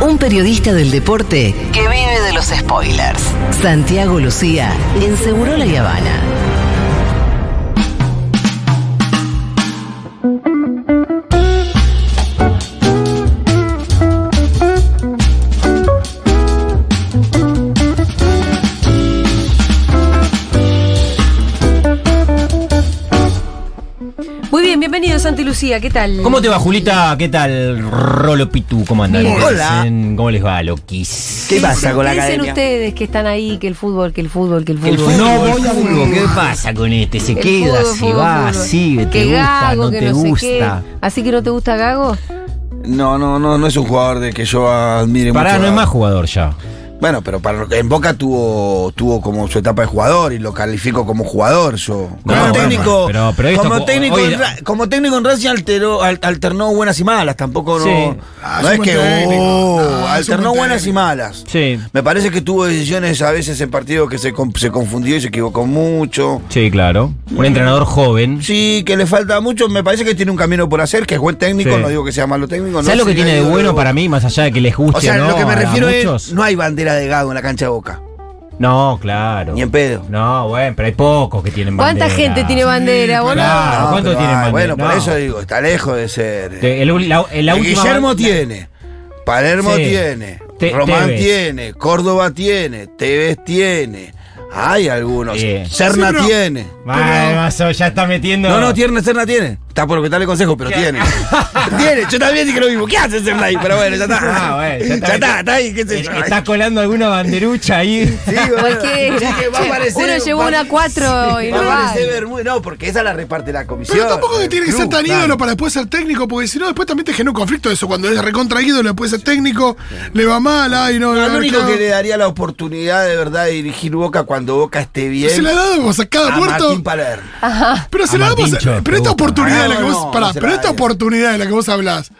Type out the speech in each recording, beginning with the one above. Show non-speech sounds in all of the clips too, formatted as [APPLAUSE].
Un periodista del deporte que vive de los spoilers. Santiago Lucía en Seguro La Habana. Lucía, ¿qué tal? ¿Cómo te va, Julita? ¿Qué tal, Rolo Pitu? ¿Cómo andan? Bien. ¿Cómo Hola. ¿Cómo les va, Loquis? ¿Qué pasa con la ¿Qué dicen academia? ustedes que están ahí, que el fútbol, que el fútbol, que el fútbol? fútbol, No el voy al fútbol. ¿Qué pasa con este? Se El queda, fútbol, se fútbol, va, fútbol. sigue, te gusta, Gago, no te gusta. ¿Así que no te gusta Gago? No, no, no, no es un jugador de que yo admire Pará, mucho. no es más jugador ya. Bueno, pero para, en Boca tuvo, tuvo como su etapa de jugador y lo califico como jugador yo. Como técnico, pero- pero esto como, co- técnico hoy- en como técnico en Racing alternó buenas y malas, tampoco no, Sí. Ah, no es que oh, alternó buen buenas y malas. Sí. Me parece que tuvo decisiones a veces en partidos que se, se confundió y se equivocó mucho. Sí, claro. Un entrenador joven. Sí, que le falta mucho. Me parece que tiene un camino por hacer, que es buen técnico. Sí. No digo que sea malo técnico. ¿Sabes no lo que tiene de bueno digo- para mí, más allá de que les guste O sea, o no lo que me refiero es, no hay bandera de Gago en la cancha de Boca. No, claro. Ni en pedo. No, bueno, pero hay pocos que tienen ¿Cuánta bandera. gente tiene bandera, boludo? claro. No, ¿cuánto pero tienen hay, bandera? Bueno, por eso digo, está lejos de ser. Te- el- la- la última Guillermo tiene, Palermo Sí. tiene, Te- Román Tevez. tiene, Córdoba tiene, Tevez tiene. Hay algunos. Sí. Serna Sí, pero- tiene. Ay, Mazo, ya está metiendo. No, no, tiene, Serna tiene. Está por lo que tal le consejo, pero tiene. [LAUGHS] tiene, yo también dije lo mismo. ¿Qué hace Serna ahí? Pero bueno, ya está. Ah, bueno, ya, [LAUGHS] está, está ahí, qué sé yo. Está colando alguna banderucha ahí. Sí, bueno. Cualquiera. Sí, que va a aparecer- Uno llevó una cuatro y va no a va. aparecer Bermúdez. No, porque esa la reparte la comisión. Pero tampoco que tiene que el ser tan claro. ídolo para después ser técnico, porque si no, después también te genera un conflicto eso. Cuando es recontra ídolo, después ser técnico, le va mal, ay, no, el ver, único ¿qué que le daría la oportunidad de verdad de dirigir Boca cuando Boca esté bien. Se la ha dado como sacada a muerto. Martín Palermo. Pero se A la damos. Martín Cho, pero esta oportunidad de la que vos. no, pará, no pero esta da. oportunidad de la que vos hablás,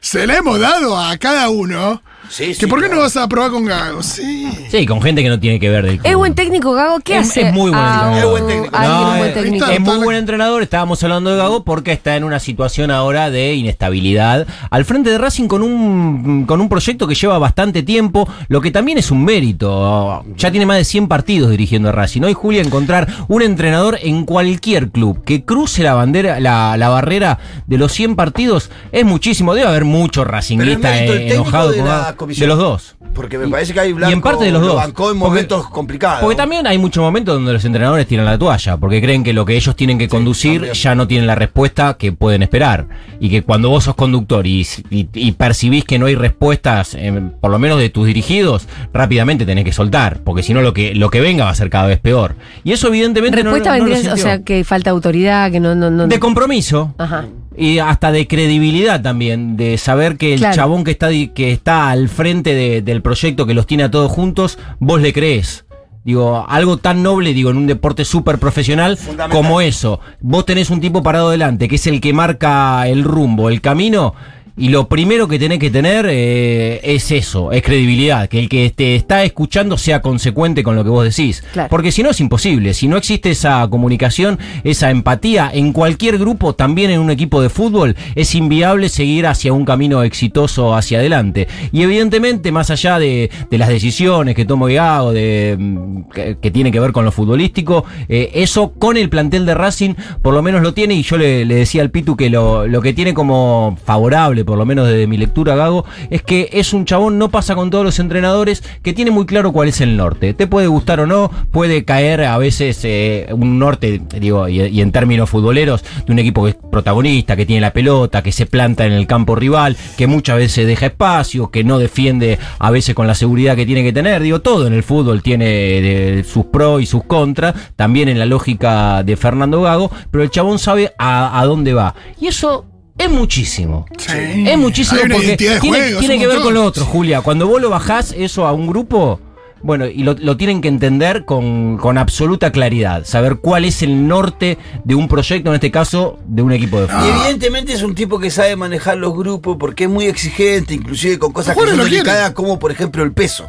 se la hemos dado a cada uno. Sí, que sí, ¿Por qué claro. no vas a probar con Gago? Sí. Sí, con gente que no tiene que ver del club. ¿Es buen técnico Gago? ¿Qué Es- hace? es muy buen a entrenador. Es buen técnico. alguien No, un buen es- técnico? está- Es muy buen entrenador, estábamos hablando de Gago porque está en una situación ahora de inestabilidad al frente de Racing con un, con un proyecto que lleva bastante tiempo, lo que también es un mérito. Ya tiene más de 100 partidos dirigiendo a Racing. Hoy Julia encontrar un entrenador en cualquier club que cruce la bandera, la, la barrera de los 100 partidos es muchísimo. Debe haber mucho racinguista eh, enojado de con de los dos. Porque me parece que hay Blanco y en parte de los lo dos. bancó en Porque- momentos complicados. Porque también hay muchos momentos donde los entrenadores tiran la toalla, porque creen que lo que ellos tienen que conducir también. ya no tienen la respuesta que pueden esperar. Y que cuando vos sos conductor y, y- y percibís que no hay respuestas, eh, por lo menos de tus dirigidos, rápidamente tenés que soltar, porque si no lo que, lo que venga va a ser cada vez peor. Y eso evidentemente no- Respuesta no, lo vendría, o sea, que falta autoridad, que no... no, no De compromiso. Ajá. Y hasta de credibilidad también, de saber que el Claro. chabón que está, di- que está al frente de- del proyecto que los tiene a todos juntos, vos le crees. Digo, algo tan noble, digo, en un deporte súper profesional como eso. Vos tenés un tipo parado delante, que es el que marca el rumbo, el camino, y lo primero que tenés que tener eh, es eso, es credibilidad, que el que te está escuchando sea consecuente con lo que vos decís. Claro. Porque si no es imposible, si no existe esa comunicación, esa empatía, en cualquier grupo, también en un equipo de fútbol, es inviable seguir hacia un camino exitoso hacia adelante. Y evidentemente, más allá de, de las decisiones que toma Gago, de, mm, que, que tiene que ver con lo futbolístico, eh, eso con el plantel de Racing por lo menos lo tiene y yo le, le decía al Pitu que lo, lo que tiene como favorable, por lo menos desde mi lectura Gago, es que es un chabón, no pasa con todos los entrenadores, que tiene muy claro cuál es el norte. Te puede gustar o no, puede caer a veces eh, un norte, digo, y, en términos futboleros, de un equipo que es protagonista, que tiene la pelota, que se planta en el campo rival, que muchas veces deja espacio, que no defiende a veces con la seguridad que tiene que tener. Digo, todo en el fútbol tiene de sus pros y sus contras, también en la lógica de Fernando Gago, pero el chabón sabe a dónde va. Y eso es muchísimo. Sí. Es muchísimo porque tiene, juego, tiene es que ver con lo otro, Julia. Cuando vos lo bajás eso a un grupo, bueno, y lo, lo tienen que entender con, con absoluta claridad. Saber cuál es el norte de un proyecto, en este caso, de un equipo de Y fútbol. evidentemente es un tipo que sabe manejar los grupos porque es muy exigente, inclusive con cosas que son delicadas, como por ejemplo el peso.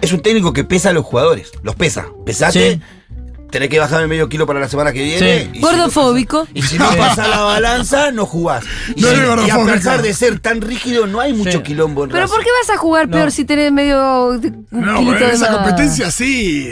Es un técnico que pesa a los jugadores, los pesa. Pesate Sí. Tenés que bajarme medio kilo para la semana que viene. Sí. y si no Gordofóbico. Y si no pasa la balanza, no jugás. Y, No si- es y a pesar de ser tan rígido, no hay mucho Sí. quilombo en Pero. ¿por qué vas a jugar No. peor si tenés medio de- un No, kilito pero de esa más? competencia sí.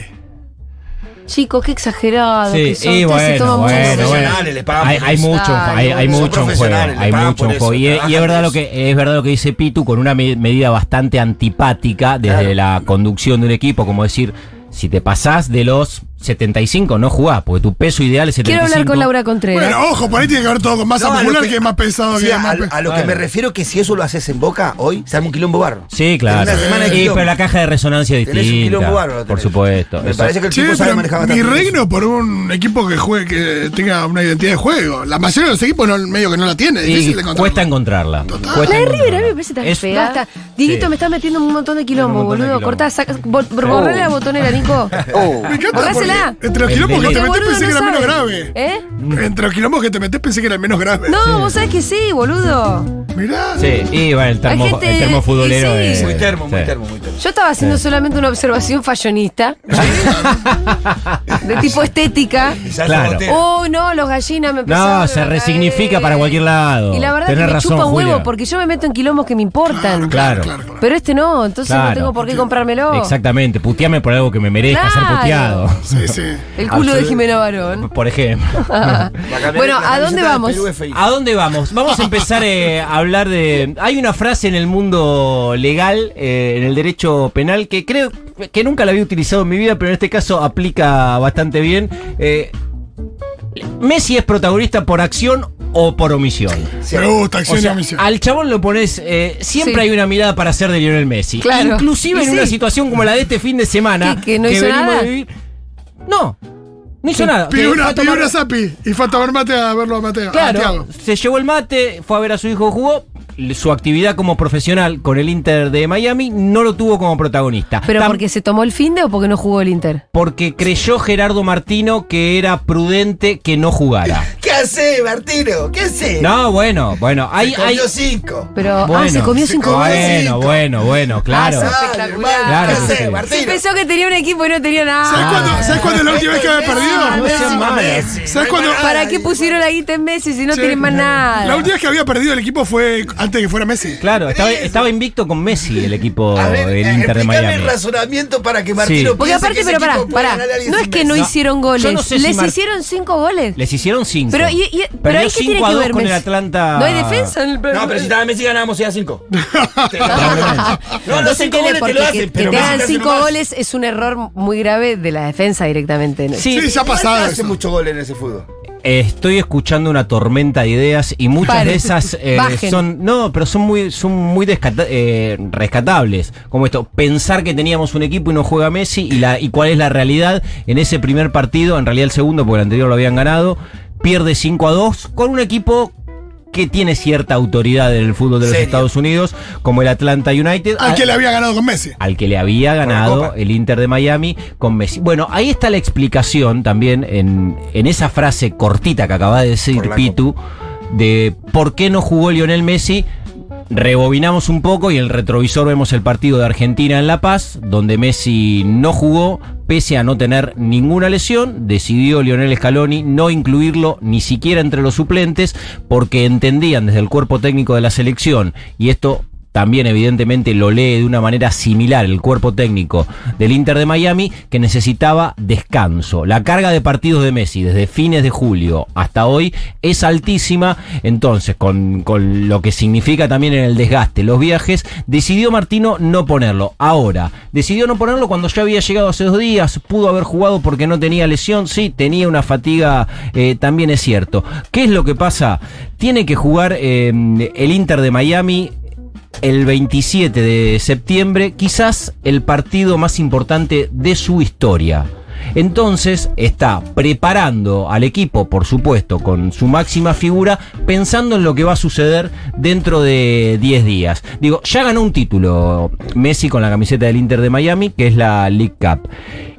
Chicos, qué exagerado. Sí, que son. y Ustedes se bueno, toman Hay, hay mucho, Ay, hay, hay mucho en juego, hay mucho en juego. Y, es verdad lo que es verdad lo que dice Pitu con una me- medida bastante antipática desde Claro. la conducción de un equipo, como decir, si te pasás de los 75 no jugás, porque tu peso ideal es 75. Quiero hablar con Laura Contreras. Bueno, ojo, por ahí tiene que ver todo con masa No, a muscular, que- que, es más pesado Sí, que a, más a pe- lo que me refiero que si eso lo haces en Boca, hoy se arma un quilombo barro. Sí, claro. Una quilombo. pero la caja de resonancia es Tenés un distinta. quilombo bárbaro. por supuesto. Me Eso- parece que el Che, tipo sabe manejar mi bastante. bien reino por un equipo que juegue, que tenga una identidad de juego. La mayoría de los equipos no, medio que no la tiene, es y difícil de cuesta encontrarla. Cuesta La de River a mí me parece tan Es- fea. Basta. Dieguito, Sí. me estás metiendo un montón de quilombo, boludo. Cortá, borrale la botonera, Nico. [LAUGHS] Me encanta Entre los quilombos que te metés pensé que era menos grave. ¿Eh? Entre los quilombos que te metés pensé que era el menos grave. No, vos sabés que sí, boludo. Mirá. Sí, y bueno, el termo, gente- el termo futbolero y sí. es- Muy termo, muy sí. termo, muy termo. Yo estaba haciendo solamente una observación fallonista. de tipo estética. Claro. Oh, no, los gallinas me empezaron No, se caer. resignifica para cualquier lado. Y la verdad Tenés que me razón, chupa un huevo Julia. porque yo me meto en quilombos que me importan. Claro. claro, claro. Pero este no, entonces no Claro. tengo por qué comprármelo. Exactamente, puteame por algo que me merezca ser Claro. puteado. [LAUGHS] Sí, sí. El culo de Jimena Barón. Por ejemplo. [LAUGHS] Bueno, ¿a dónde vamos? ¿A dónde vamos? Vamos a empezar eh, a hablar de... Hay una frase en el mundo legal, eh, en el derecho penal, que creo que nunca la había utilizado en mi vida, pero en este caso aplica bastante bien. Eh, Messi es protagonista por acción o por omisión. Sí. Me gusta, O acción y sea, omisión. al chabón lo pones, eh, siempre Sí. hay una mirada para hacer de Lionel Messi. Claro. Inclusive Y en sí. una situación como la de este fin de semana. ¿Qué, que no hizo venimos nada? de vivir- No, no hizo nada. Pidió una, tomar- una zapi y fue a tomar mate a verlo a Mateo. Claro, se llevó el mate, fue a ver a su hijo, jugó. Su actividad como profesional con el Inter de Miami no lo tuvo como protagonista. ¿Pero Tam- porque se tomó el fin de o porque no jugó el Inter? porque creyó Gerardo Martino que era prudente que no jugara. [LAUGHS] ¿Qué hace, Martino? ¿Qué hace? No, bueno, bueno, hay, Se hay comió cinco. Pero, ah, Bueno, se comió se cinco comió goles. Bueno, cinco. bueno, bueno, claro. Ah, espectacular. Claro ¿Qué que hace, sí. Martino? Pensó que tenía un equipo y no tenía nada. ¿Sabes cuándo, ¿Sabes cuándo es la última vez que había perdido? no sean malos. ¿Sabes cuándo? ¿Para qué pusieron la guita en Messi si no Sí. tienen más nada? La última vez que había perdido el equipo fue antes de que fuera Messi. Claro, estaba, estaba invicto con Messi el equipo del eh, Inter de Miami. el razonamiento para que Martino Sí. Porque aparte, que pero pará, pará. No es que no hicieron goles. yo no sé si Les Mar- hicieron cinco goles. Les hicieron cinco. Pero, y, y- pero ahí qué tiene 5 a que 2 ver con el? Atlanta. No hay defensa en el No, pero si estaba Messi ganábamos ya cinco. [LAUGHS] no, no se sé cómo entiende te lo que, hacen, que pero te hagan cinco goles es un error muy grave de la defensa directamente. Sí, ya ha pasado hace mucho gol en ese fútbol. Eh, Estoy escuchando una tormenta de ideas y muchas de esas [LAUGHS] eh, son no, pero son muy son muy eh, rescatables, como esto, pensar que teníamos un equipo y no juega Messi y la y cuál es la realidad en ese primer partido, en realidad el segundo porque el anterior lo habían ganado, pierde 5 a 2 con un equipo que tiene cierta autoridad en el fútbol de los Serio. Estados Unidos, como el Atlanta United. Al que le había ganado con Messi. al que le había ganado el Inter de Miami con Messi. Bueno, ahí está la explicación también en, en esa frase cortita que acaba de decir Pitu de por qué no jugó Lionel Messi. Rebobinamos un poco y el retrovisor vemos el partido de Argentina en La Paz, donde Messi no jugó, pese a no tener ninguna lesión, decidió Lionel Scaloni no incluirlo ni siquiera entre los suplentes, porque entendían desde el cuerpo técnico de la selección, y esto también evidentemente lo lee de una manera similar el cuerpo técnico del Inter de Miami, que necesitaba descanso. La carga de partidos de Messi desde fines de julio hasta hoy es altísima, entonces con, con lo que significa también en el desgaste los viajes, decidió Martino no ponerlo. Ahora, decidió no ponerlo cuando ya había llegado hace dos días, pudo haber jugado porque no tenía lesión, sí, tenía una fatiga, eh, también es cierto. ¿Qué es lo que pasa? Tiene que jugar eh, el Inter de Miami el 27 de septiembre, quizás el partido más importante de su historia. Entonces está preparando al equipo, por supuesto, con su máxima figura, pensando en lo que va a suceder dentro de 10 días. Digo, ya ganó un título Messi con la camiseta del Inter de Miami, que es la League Cup.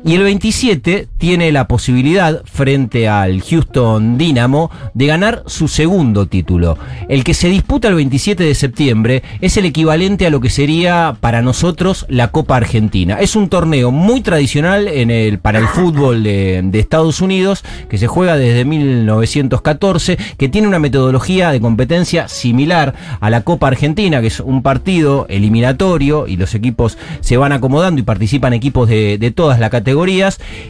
Y el 27 tiene la posibilidad, frente al Houston Dynamo, de ganar su segundo título. El que se disputa el 27 de septiembre es el equivalente a lo que sería para nosotros la Copa Argentina. Es un torneo muy tradicional en el, para el [LAUGHS] fútbol de, de Estados Unidos, que se juega desde 1914, que tiene una metodología de competencia similar a la Copa Argentina, que es un partido eliminatorio y los equipos se van acomodando y participan equipos de, de todas las categorías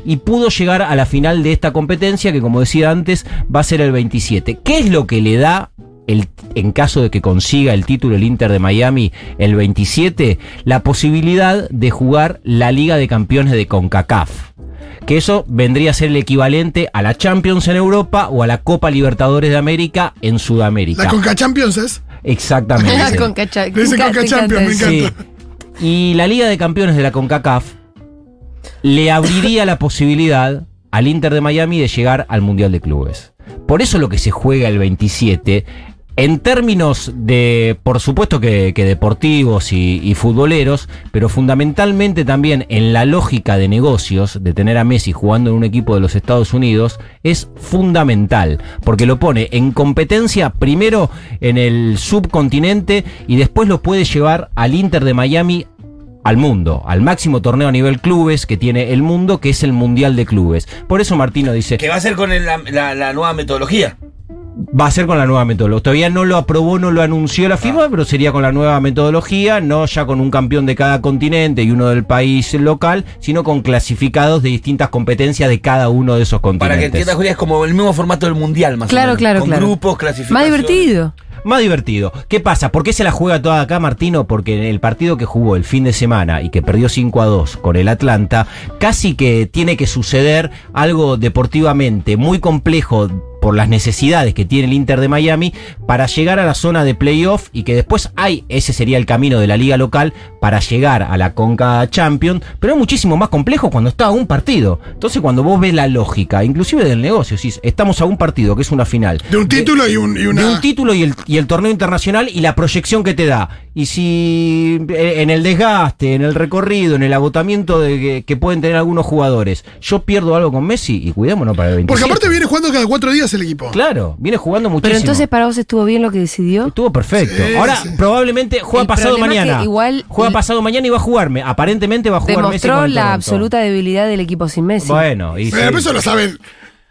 y pudo llegar a la final de esta competencia que como decía antes va a ser el 27. ¿Qué es lo que le da el, en caso de que consiga el título el Inter de Miami el 27, la posibilidad de jugar la Liga de Campeones de CONCACAF. Que eso vendría a ser el equivalente a la Champions en Europa o a la Copa Libertadores de América en Sudamérica. La Conca Champions es. Exactamente. [LAUGHS] Me Conca Champions, me encanta. Sí. Y la Liga de Campeones de la CONCACAF le abriría la posibilidad al Inter de Miami de llegar al Mundial de Clubes. Por eso lo que se juega el 27, en términos de, por supuesto que, deportivos y, y futboleros, pero fundamentalmente también en la lógica de negocios, de tener a Messi jugando en un equipo de los Estados Unidos, es fundamental, porque lo pone en competencia primero en el subcontinente y después lo puede llevar al Inter de Miami al mundo, al máximo torneo a nivel clubes que tiene el mundo, que es el Mundial de Clubes. Por eso Martino dice, Que va a ser con el- la, la- la nueva metodología. va a ser con la nueva metodología. Todavía no lo aprobó, no lo anunció la FIFA, pero sería con la nueva metodología, no ya con un campeón de cada continente y uno del país local, sino con clasificados de distintas competencias de cada uno de esos Para que continentes. entiendas, Julia, es como el mismo formato del mundial, más Claro, o menos. claro, con claro. grupos, clasificación. Más divertido. Más divertido. ¿Qué pasa? ¿Por qué se la juega toda acá, Martino? Porque en el partido que jugó el fin de semana y que perdió 5 a 2 con el Atlanta, casi que tiene que suceder algo deportivamente muy complejo por las necesidades que tiene el Inter de Miami para llegar a la zona de playoff y que después hay, ese sería el camino de la liga local para llegar a la Conca Champions, pero es muchísimo más complejo cuando está a un partido. Entonces cuando vos ves la lógica, inclusive del negocio, si estamos a un partido que es una final. De un título y, un, y una. De un título y el, y el torneo internacional y la proyección que te da. Y si eh, en el desgaste, en el recorrido, en el agotamiento de que, que pueden tener algunos jugadores, yo pierdo algo con Messi y cuidémonos para el 27. Porque aparte viene jugando cada cuatro días el equipo. Claro, viene jugando muchísimo. Pero entonces para vos estuvo bien lo que decidió. Estuvo perfecto. Sí, Ahora, sí. probablemente juega El pasado problema es que mañana. igual- juega pasado mañana y va a jugarme. Aparentemente va a jugar Messi Demostró con el la absoluta debilidad del equipo sin Messi. Bueno, y Pero sí. eso lo saben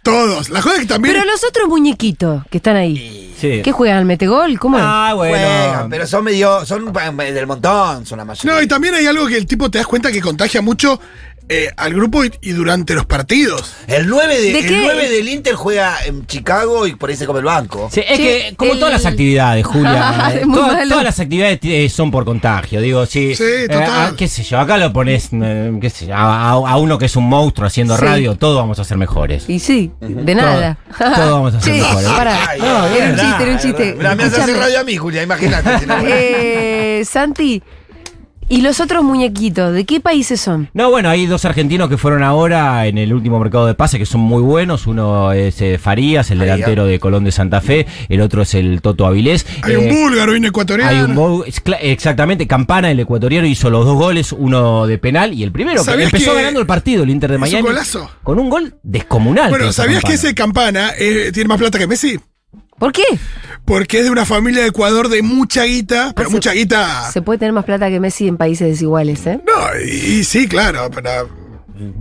todos. La joda es que también. Pero los otros muñequitos que están ahí, Sí. ¿qué juegan al metegol? ¿Cómo es? Ah, bueno. Juegan, pero son medio. Son eh, del montón, son la mayoría. No, y también hay algo que el tipo te das cuenta que contagia mucho eh, al grupo y, y durante los partidos. El 9, de, ¿De el qué? 9 del Inter juega en Chicago y por ahí se come el banco. Sí, es que, como el- [LAUGHS] todas las actividades, Julia, eh, todas, las actividades eh, son por contagio. Digo, sí. Sí, eh, total. ah, qué sé yo, acá lo pones, eh, qué sé yo, a, a- a uno que es un monstruo haciendo Sí. radio, todos vamos a ser mejores. Y sí, de nada. Todo- todo vamos a ser Sí, mejores. pará. Ay, No, ay, era un chiste, era un chiste. me hace radio a mí, Julia, imagínate. si no- Eh, Santi, ¿y los otros muñequitos? ¿De qué países son? No, bueno, hay dos argentinos que fueron ahora en el último mercado de pase que son muy buenos. Uno es eh, Farías, el Farías. delantero de Colón de Santa Fe. El otro es el Toto Avilés. Hay Eh, un búlgaro y un ecuatoriano. Hay un cla- exactamente, Campana, el ecuatoriano, hizo los dos goles, uno de penal y el primero, que ¿Sabías empezó que ganando el partido, el Inter de hizo un Miami. golazo? Con un gol descomunal. Bueno, ¿sabías que Campana. ese Campana eh, tiene más plata que Messi? ¿Por qué? Porque es de una familia de Ecuador de mucha guita, pero se- mucha guita. Se puede tener más plata que Messi en países desiguales, ¿eh? No, y, y sí, claro, pero.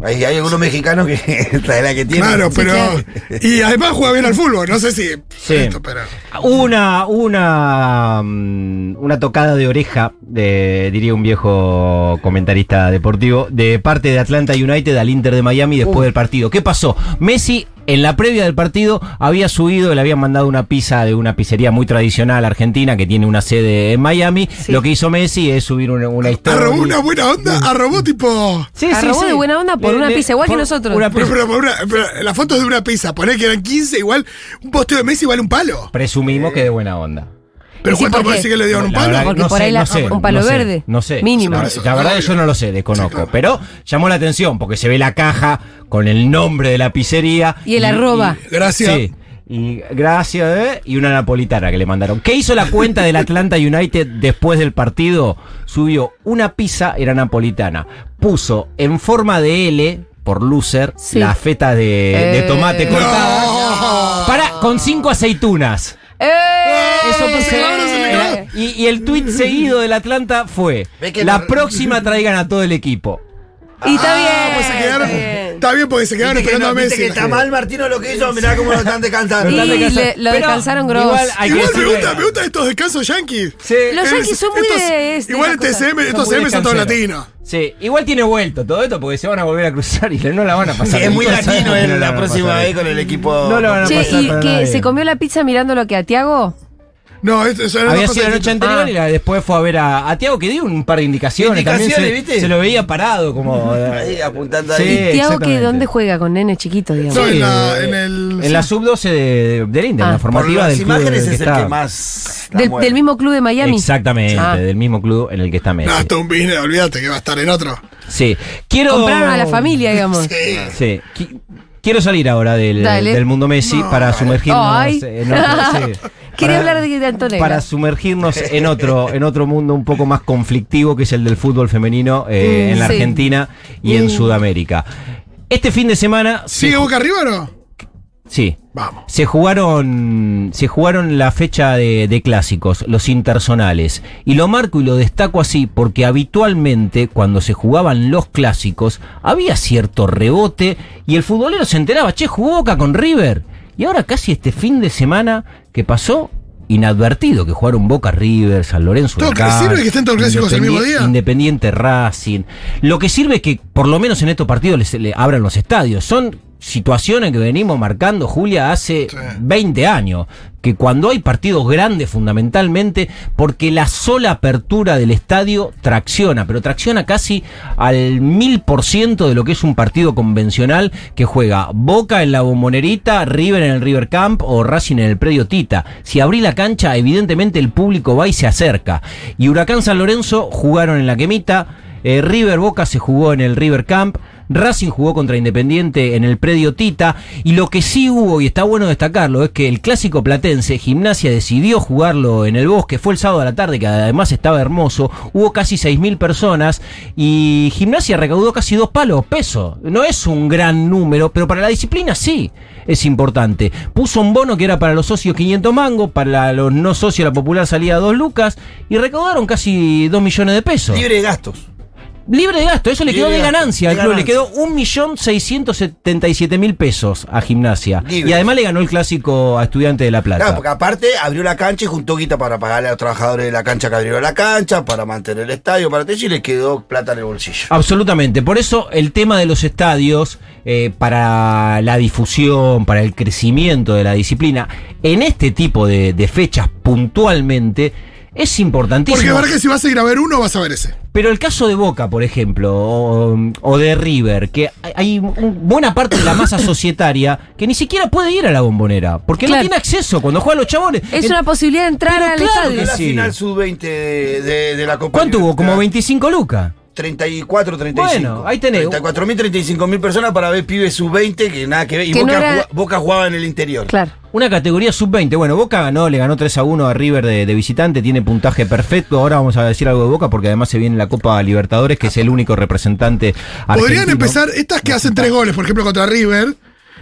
Hay, hay algunos mexicanos que [LAUGHS] trae la que tiene. Claro, pero. Y además juega bien al fútbol, no sé si. Sí. Esto, pero. Una, una, mm, una tocada de oreja, de, diría un viejo comentarista deportivo, de parte de Atlanta United al Inter de Miami después del partido. ¿Qué pasó? Messi, en la previa del partido, había subido, le habían mandado una pizza de una pizzería muy tradicional argentina que tiene una sede en Miami. Sí. Lo que hizo Messi es subir una, una historia. Arrobó una buena onda, arrobó tipo. Sí, Arrobó de buena onda por una pizza, igual que nosotros. una Pero, la foto es de una pizza, poné que eran 15, igual. Un posteo de Messi vale un palo. Presumimos que de buena onda. Pero sí, ¿cuánto ¿por puede decir que le dieron un La palo? verdad, Porque no por sé, ahí la- no sé, un palo no sé, verde. No sé. Mínimo. La, la verdad yo no lo sé, desconozco. Pero llamó la atención porque se ve la caja con el nombre de la pizzería. Y el arroba. Gracias. Sí. Y gracias, ¿eh? y una napolitana que le mandaron. ¿Qué hizo la cuenta del Atlanta United después del partido? Subió una pizza, era napolitana. Puso en forma de L, por loser, Sí. la feta de, de Eh. tomate cortada. Para, con cinco aceitunas. ¡Eh! Eso se puse- y, y el tuit seguido del Atlanta fue: Ve que La próxima [LAUGHS] traigan a todo el equipo. Y está bien. Ah, pues se quedaron. está bien. Está bien porque se quedaron Viste que, esperando no, a viste Messi. que está mal Martino lo que hizo, mirá cómo lo están descansando. Y Están le- descansando. lo Pero descansaron gross. Igual hay que Igual me decirle- gusta, me gustan estos descansos yankees. Sí. Los Es- yankees son muy estos- de- de Igual esas este cosas. CM, Son estos muy CM son todos descanseros. latinos. Sí, igual tiene vuelto todo esto porque se van a volver a cruzar y no la van a pasar. Sí, es bien. muy Todos latino saben [LAUGHS] que no él la la van a próxima pasar vez bien. con el equipo. No lo van a Che, pasar ¿y para que nadie. se comió la pizza mirando lo que a Tiago? No, esto eso eran Había sido la cosas noche anterior y la- después fue a ver a, a Tiago que dio un par de indicaciones. Indicaciones, también se, ¿viste? se lo veía parado como. [LAUGHS] Ahí apuntando Sí. ahí. ¿Tiago que dónde juega? Con nenes chiquitos, digamos. No, en, la, en el. En la sub-12 de, del Inter, Ah. en la Por Por formativa las del club imágenes en el es el que más. la Del, mismo club de Miami. Exactamente, Ah. del mismo club en el que está Messi. No, es un business, olvídate que va a estar en otro. Sí. Quiero. Compraron a la familia, digamos. Sí. Sí. Qui- Quiero salir ahora del, mundo Messi para sumergirnos Ay. en otro, [LAUGHS] sí. Quería Para- hablar de, Antonella. para sumergirnos en otro, en otro mundo un poco más conflictivo que es el del fútbol femenino eh, Mm, en la sí. Argentina y en Sudamérica. Este fin de semana se ¿Sigue Boca arriba o no? Sí, Vamos. se jugaron, se jugaron la fecha de, de clásicos, los intersonales. Y lo marco y lo destaco así porque habitualmente cuando se jugaban los clásicos había cierto rebote y el futbolero se enteraba, che, jugó Boca con River. Y ahora casi este fin de semana que pasó inadvertido que jugaron Boca River, San Lorenzo. Todo Huracán, sirve que estén todos los clásicos el mismo Independi- día. Independiente Racing. Lo que sirve es que por lo menos en estos partidos les, le abran los estadios. Son situaciones que venimos marcando, Julia, hace Sí. 20 años. Que cuando hay partidos grandes, fundamentalmente, porque la sola apertura del estadio tracciona, pero tracciona casi al mil por ciento de lo que es un partido convencional que juega Boca en la bombonerita, River en el River Camp o Racing en el predio Tita. Si abrí la cancha, evidentemente el público va y se acerca. Y Huracán San Lorenzo jugaron en la quemita, eh, River Boca se jugó en el River Camp. Racing jugó contra Independiente en el predio Tita y lo que sí hubo, y está bueno destacarlo, es que el clásico platense, Gimnasia decidió jugarlo en el bosque, fue el sábado a la tarde, que además estaba hermoso, hubo casi 6.000 personas y Gimnasia recaudó casi dos palos, peso. No es un gran número, pero para la disciplina sí es importante. Puso un bono que era para los socios 500 mangos, para los no socios la popular salía 2 lucas y recaudaron casi 2 millones de pesos. Libre de gastos. Libre de gasto, eso le quedó de ganancia al club, le quedó 1.677.000 pesos a gimnasia. Libre. Y además le ganó el clásico a Estudiante de La Plata. Claro, porque aparte abrió la cancha y juntó guita para pagarle a los trabajadores de la cancha que abrieron la cancha, para mantener el estadio, para eso, y le quedó plata en el bolsillo. Absolutamente. Por eso el tema de los estadios, eh, para la difusión, para el crecimiento de la disciplina, en este tipo de, de fechas puntualmente, es Porque importantísimo. verdad que si vas a ir a ver uno, vas a ver ese. Pero el caso de Boca, por ejemplo, o, o de River, que hay- buena parte de la masa societaria que ni siquiera puede ir a la bombonera, porque no tiene acceso cuando juegan los chabones. Es El- una posibilidad de entrar Pero al claro estadio. que la sí. final sub-20 de, de- de la Copa ¿Cuánto hubo? Como Libertadores. 25 lucas. 34, 35. Bueno, ahí tenés. 34 mil, 35 mil personas para ver pibes sub-20 que nada que ver. Y Que Boca, no era- jugaba, Boca jugaba en el interior. Claro. Una categoría sub-20. Bueno, Boca ganó, le ganó 3 a 1 a River de, de visitante, tiene puntaje perfecto. Ahora vamos a decir algo de Boca porque además se viene la Copa Libertadores, que es el único representante argentino. Podrían empezar, estas que hacen tres goles, por ejemplo, contra River,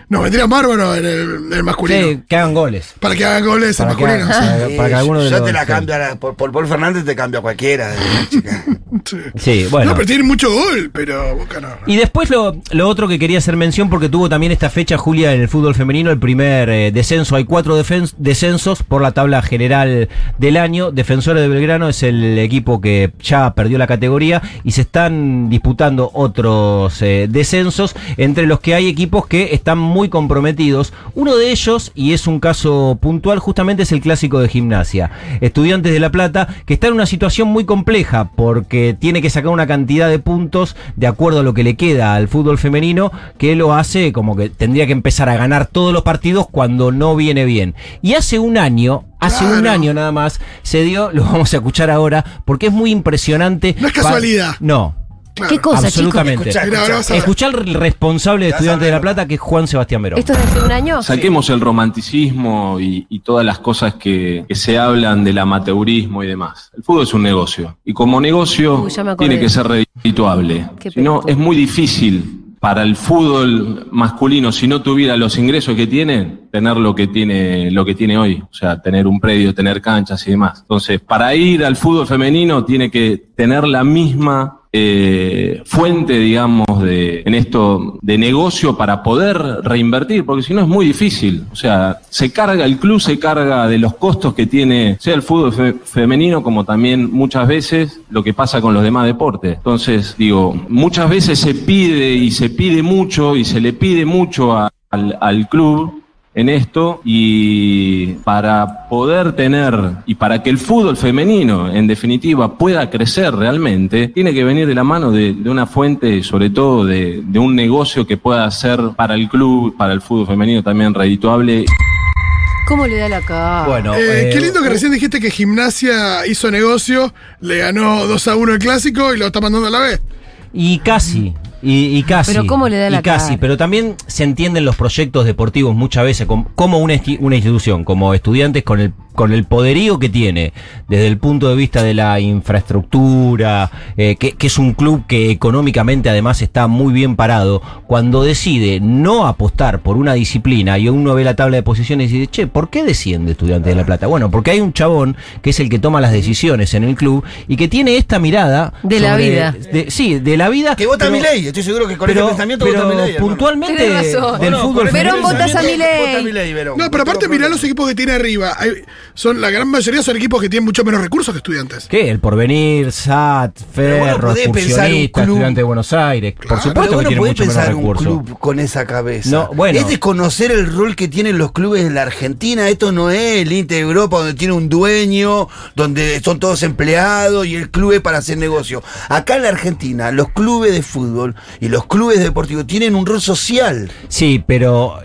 nos vendría bárbaro en el, en el masculino. Sí, que hagan goles. Para que hagan goles en Para que masculino. hagan- para- para que alguno de yo los- te la sí. cambio a la- por, por Paul Fernández te cambio a cualquiera. chica. [LAUGHS] Sí. Sí, bueno. No, pero mucho gol, pero Boca no. Y después lo, lo otro que quería hacer mención, porque tuvo también esta fecha, Julia, en el fútbol femenino, el primer eh, descenso. Hay cuatro defen- descensos por la tabla general del año. Defensores de Belgrano es el equipo que ya perdió la categoría y se están disputando otros eh, descensos, entre los que hay equipos que están muy comprometidos. Uno de ellos, y es un caso puntual, justamente es el clásico de gimnasia. Estudiantes de La Plata, que está en una situación muy compleja porque tiene que sacar una cantidad de puntos de acuerdo a lo que le queda al fútbol femenino, que lo hace como que tendría que empezar a ganar todos los partidos cuando no viene bien. Y hace un año, hace un año nada más, se dio, lo vamos a escuchar ahora, porque es muy impresionante. No es casualidad. No. Claro. ¿Qué cosa, chicos? Absolutamente. Escuchá, a ver. Escuchar al responsable de Estudiantes de La. Plata, que es Juan Sebastián Verón. ¿Esto es de hace un año? Saquemos el romanticismo y, y todas las cosas que, que se hablan del amateurismo y demás. El fútbol es un negocio y como negocio Uy, tiene que ser redituable. Si no, es muy difícil para el fútbol masculino, si no tuviera los ingresos que tiene, tener lo que tiene, lo que tiene hoy. O sea, tener un predio, tener canchas y demás. Entonces, para ir al fútbol femenino tiene que tener la misma eh, fuente, digamos, de, en esto de negocio para poder reinvertir, porque si no es muy difícil. O sea, se carga, el club se carga de los costos que tiene, sea el fútbol fe- femenino, como también muchas veces lo que pasa con los demás deportes. Entonces, digo, muchas veces se pide y se pide mucho y se le pide mucho al, al club en esto y para poder tener y para que el fútbol femenino en definitiva pueda crecer realmente, tiene que venir de la mano de, de una fuente, sobre todo de, de un negocio que pueda ser para el club, para el fútbol femenino también redituable. ¿Cómo le da la cara? Bueno, Eh, eh, qué lindo que recién dijiste que Gimnasia hizo negocio, le ganó 2 a 1 el clásico y lo está mandando a la vez. Y casi. Y, y casi. Pero ¿cómo le da y casi. cara? Pero también se entienden los proyectos deportivos muchas veces com- como una institución, como estudiantes con el, con el poderío que tiene desde el punto de vista de la infraestructura, eh, que, que es un club que económicamente además está muy bien parado, cuando decide no apostar por una disciplina y uno ve la tabla de posiciones y dice, che, ¿por qué desciende Estudiantes de La Plata? Bueno, porque hay un chabón que es el que toma las decisiones en el club y que tiene esta mirada De la vida. de- sí, de la vida. Que vota pero- mi ley, estoy seguro que con pero, ese pensamiento pero vota mi ley. puntualmente del No, fútbol ese Verón, votás a Milei, Verón. No, pero aparte mirá los equipos que tiene arriba. Hay- son La gran mayoría son equipos que tienen mucho menos recursos que estudiantes. ¿Qué? El Porvenir, SAT, Ferro, un Excursionista, club- Estudiante de Buenos Aires. Por supuesto Pero que vos no tiene podés mucho menos pensar un club con esa cabeza. No, bueno. Es desconocer el rol que tienen los clubes en la Argentina. Esto no es el Inter de Europa donde tiene un dueño, donde son todos empleados y el club es para hacer negocio. Acá en la Argentina, los clubes de fútbol y los clubes deportivos tienen un rol social. Sí, pero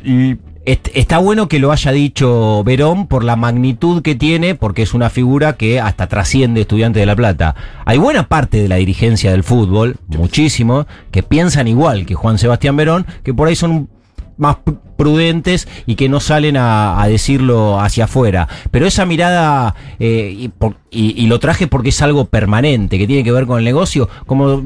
est- está bueno que lo haya dicho Verón por la magnitud que tiene, porque es una figura que hasta trasciende Estudiantes de La Plata. Hay buena parte de la dirigencia del fútbol, muchísimo, que piensan igual que Juan Sebastián Verón, que por ahí son más prudentes y que no salen a, a decirlo hacia afuera. Pero esa mirada, eh, y, por- y- y lo traje porque es algo permanente, que tiene que ver con el negocio, como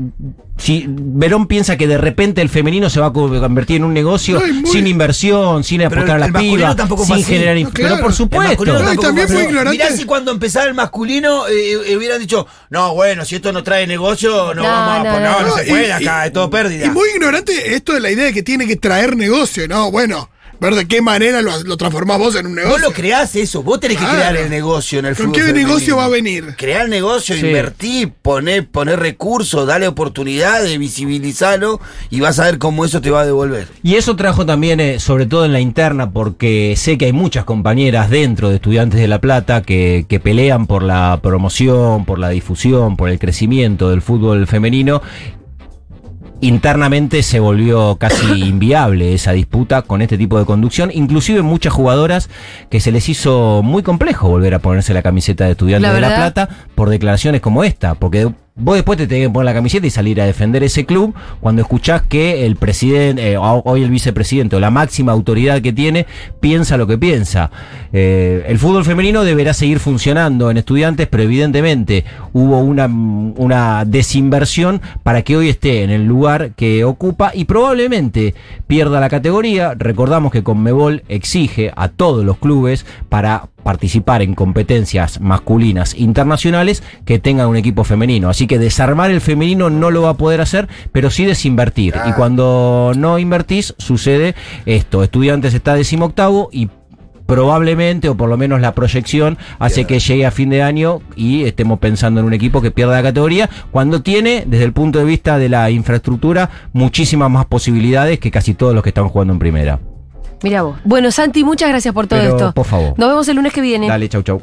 si Verón piensa que de repente el femenino se va a co- convertir en un negocio No, muy- sin inversión, sin Pero apostar a el las pibas, sin así. generar... No, claro. Pero por supuesto. No, y también fue ignorante. Mirá si cuando empezaba el masculino eh, eh, hubieran dicho, no, bueno, si esto no trae negocio, no, No, vamos a no, no, no. no, No, se puede y- acá, es todo pérdida. Y muy ignorante esto de la idea de que tiene que traer negocio, ¿no? Bueno, ver de qué manera lo, lo transformás vos en un negocio. Vos lo creás eso, vos tenés que crear el negocio en el ¿Con fútbol. qué femenino. negocio va a venir? Crear negocio, Sí. invertir, poner, poner recursos, darle oportunidades, visibilizarlo y vas a ver cómo eso te va a devolver. Y eso trajo también, eh, sobre todo en la interna, porque sé que hay muchas compañeras dentro de Estudiantes de La Plata que, que pelean por la promoción, por la difusión, por el crecimiento del fútbol femenino. Internamente se volvió casi [COUGHS] inviable esa disputa con este tipo de conducción, inclusive muchas jugadoras que se les hizo muy complejo volver a ponerse la camiseta de Estudiantes La de La. Plata por declaraciones como esta, porque vos después te tenés que poner la camiseta y salir a defender ese club cuando escuchás que el presidente, eh, hoy el vicepresidente o la máxima autoridad que tiene, piensa lo que piensa. Eh, el fútbol femenino deberá seguir funcionando en estudiantes, pero evidentemente hubo una, una desinversión para que hoy esté en el lugar que ocupa y probablemente pierda la categoría. Recordamos que Conmebol exige a todos los clubes para participar en competencias masculinas internacionales que tengan un equipo femenino. Así que desarmar el femenino no lo va a poder hacer, pero sí desinvertir. Y cuando no invertís, sucede esto. Estudiantes está decimoctavo y probablemente, o por lo menos la proyección, hace que llegue a fin de año y estemos pensando en un equipo que pierda la categoría, cuando tiene, desde el punto de vista de la infraestructura, muchísimas más posibilidades que casi todos los que están jugando en primera. Mira vos. Bueno, Santi, muchas gracias por todo Pero, esto. por favor. Nos vemos el lunes que viene. Dale, chau, chau.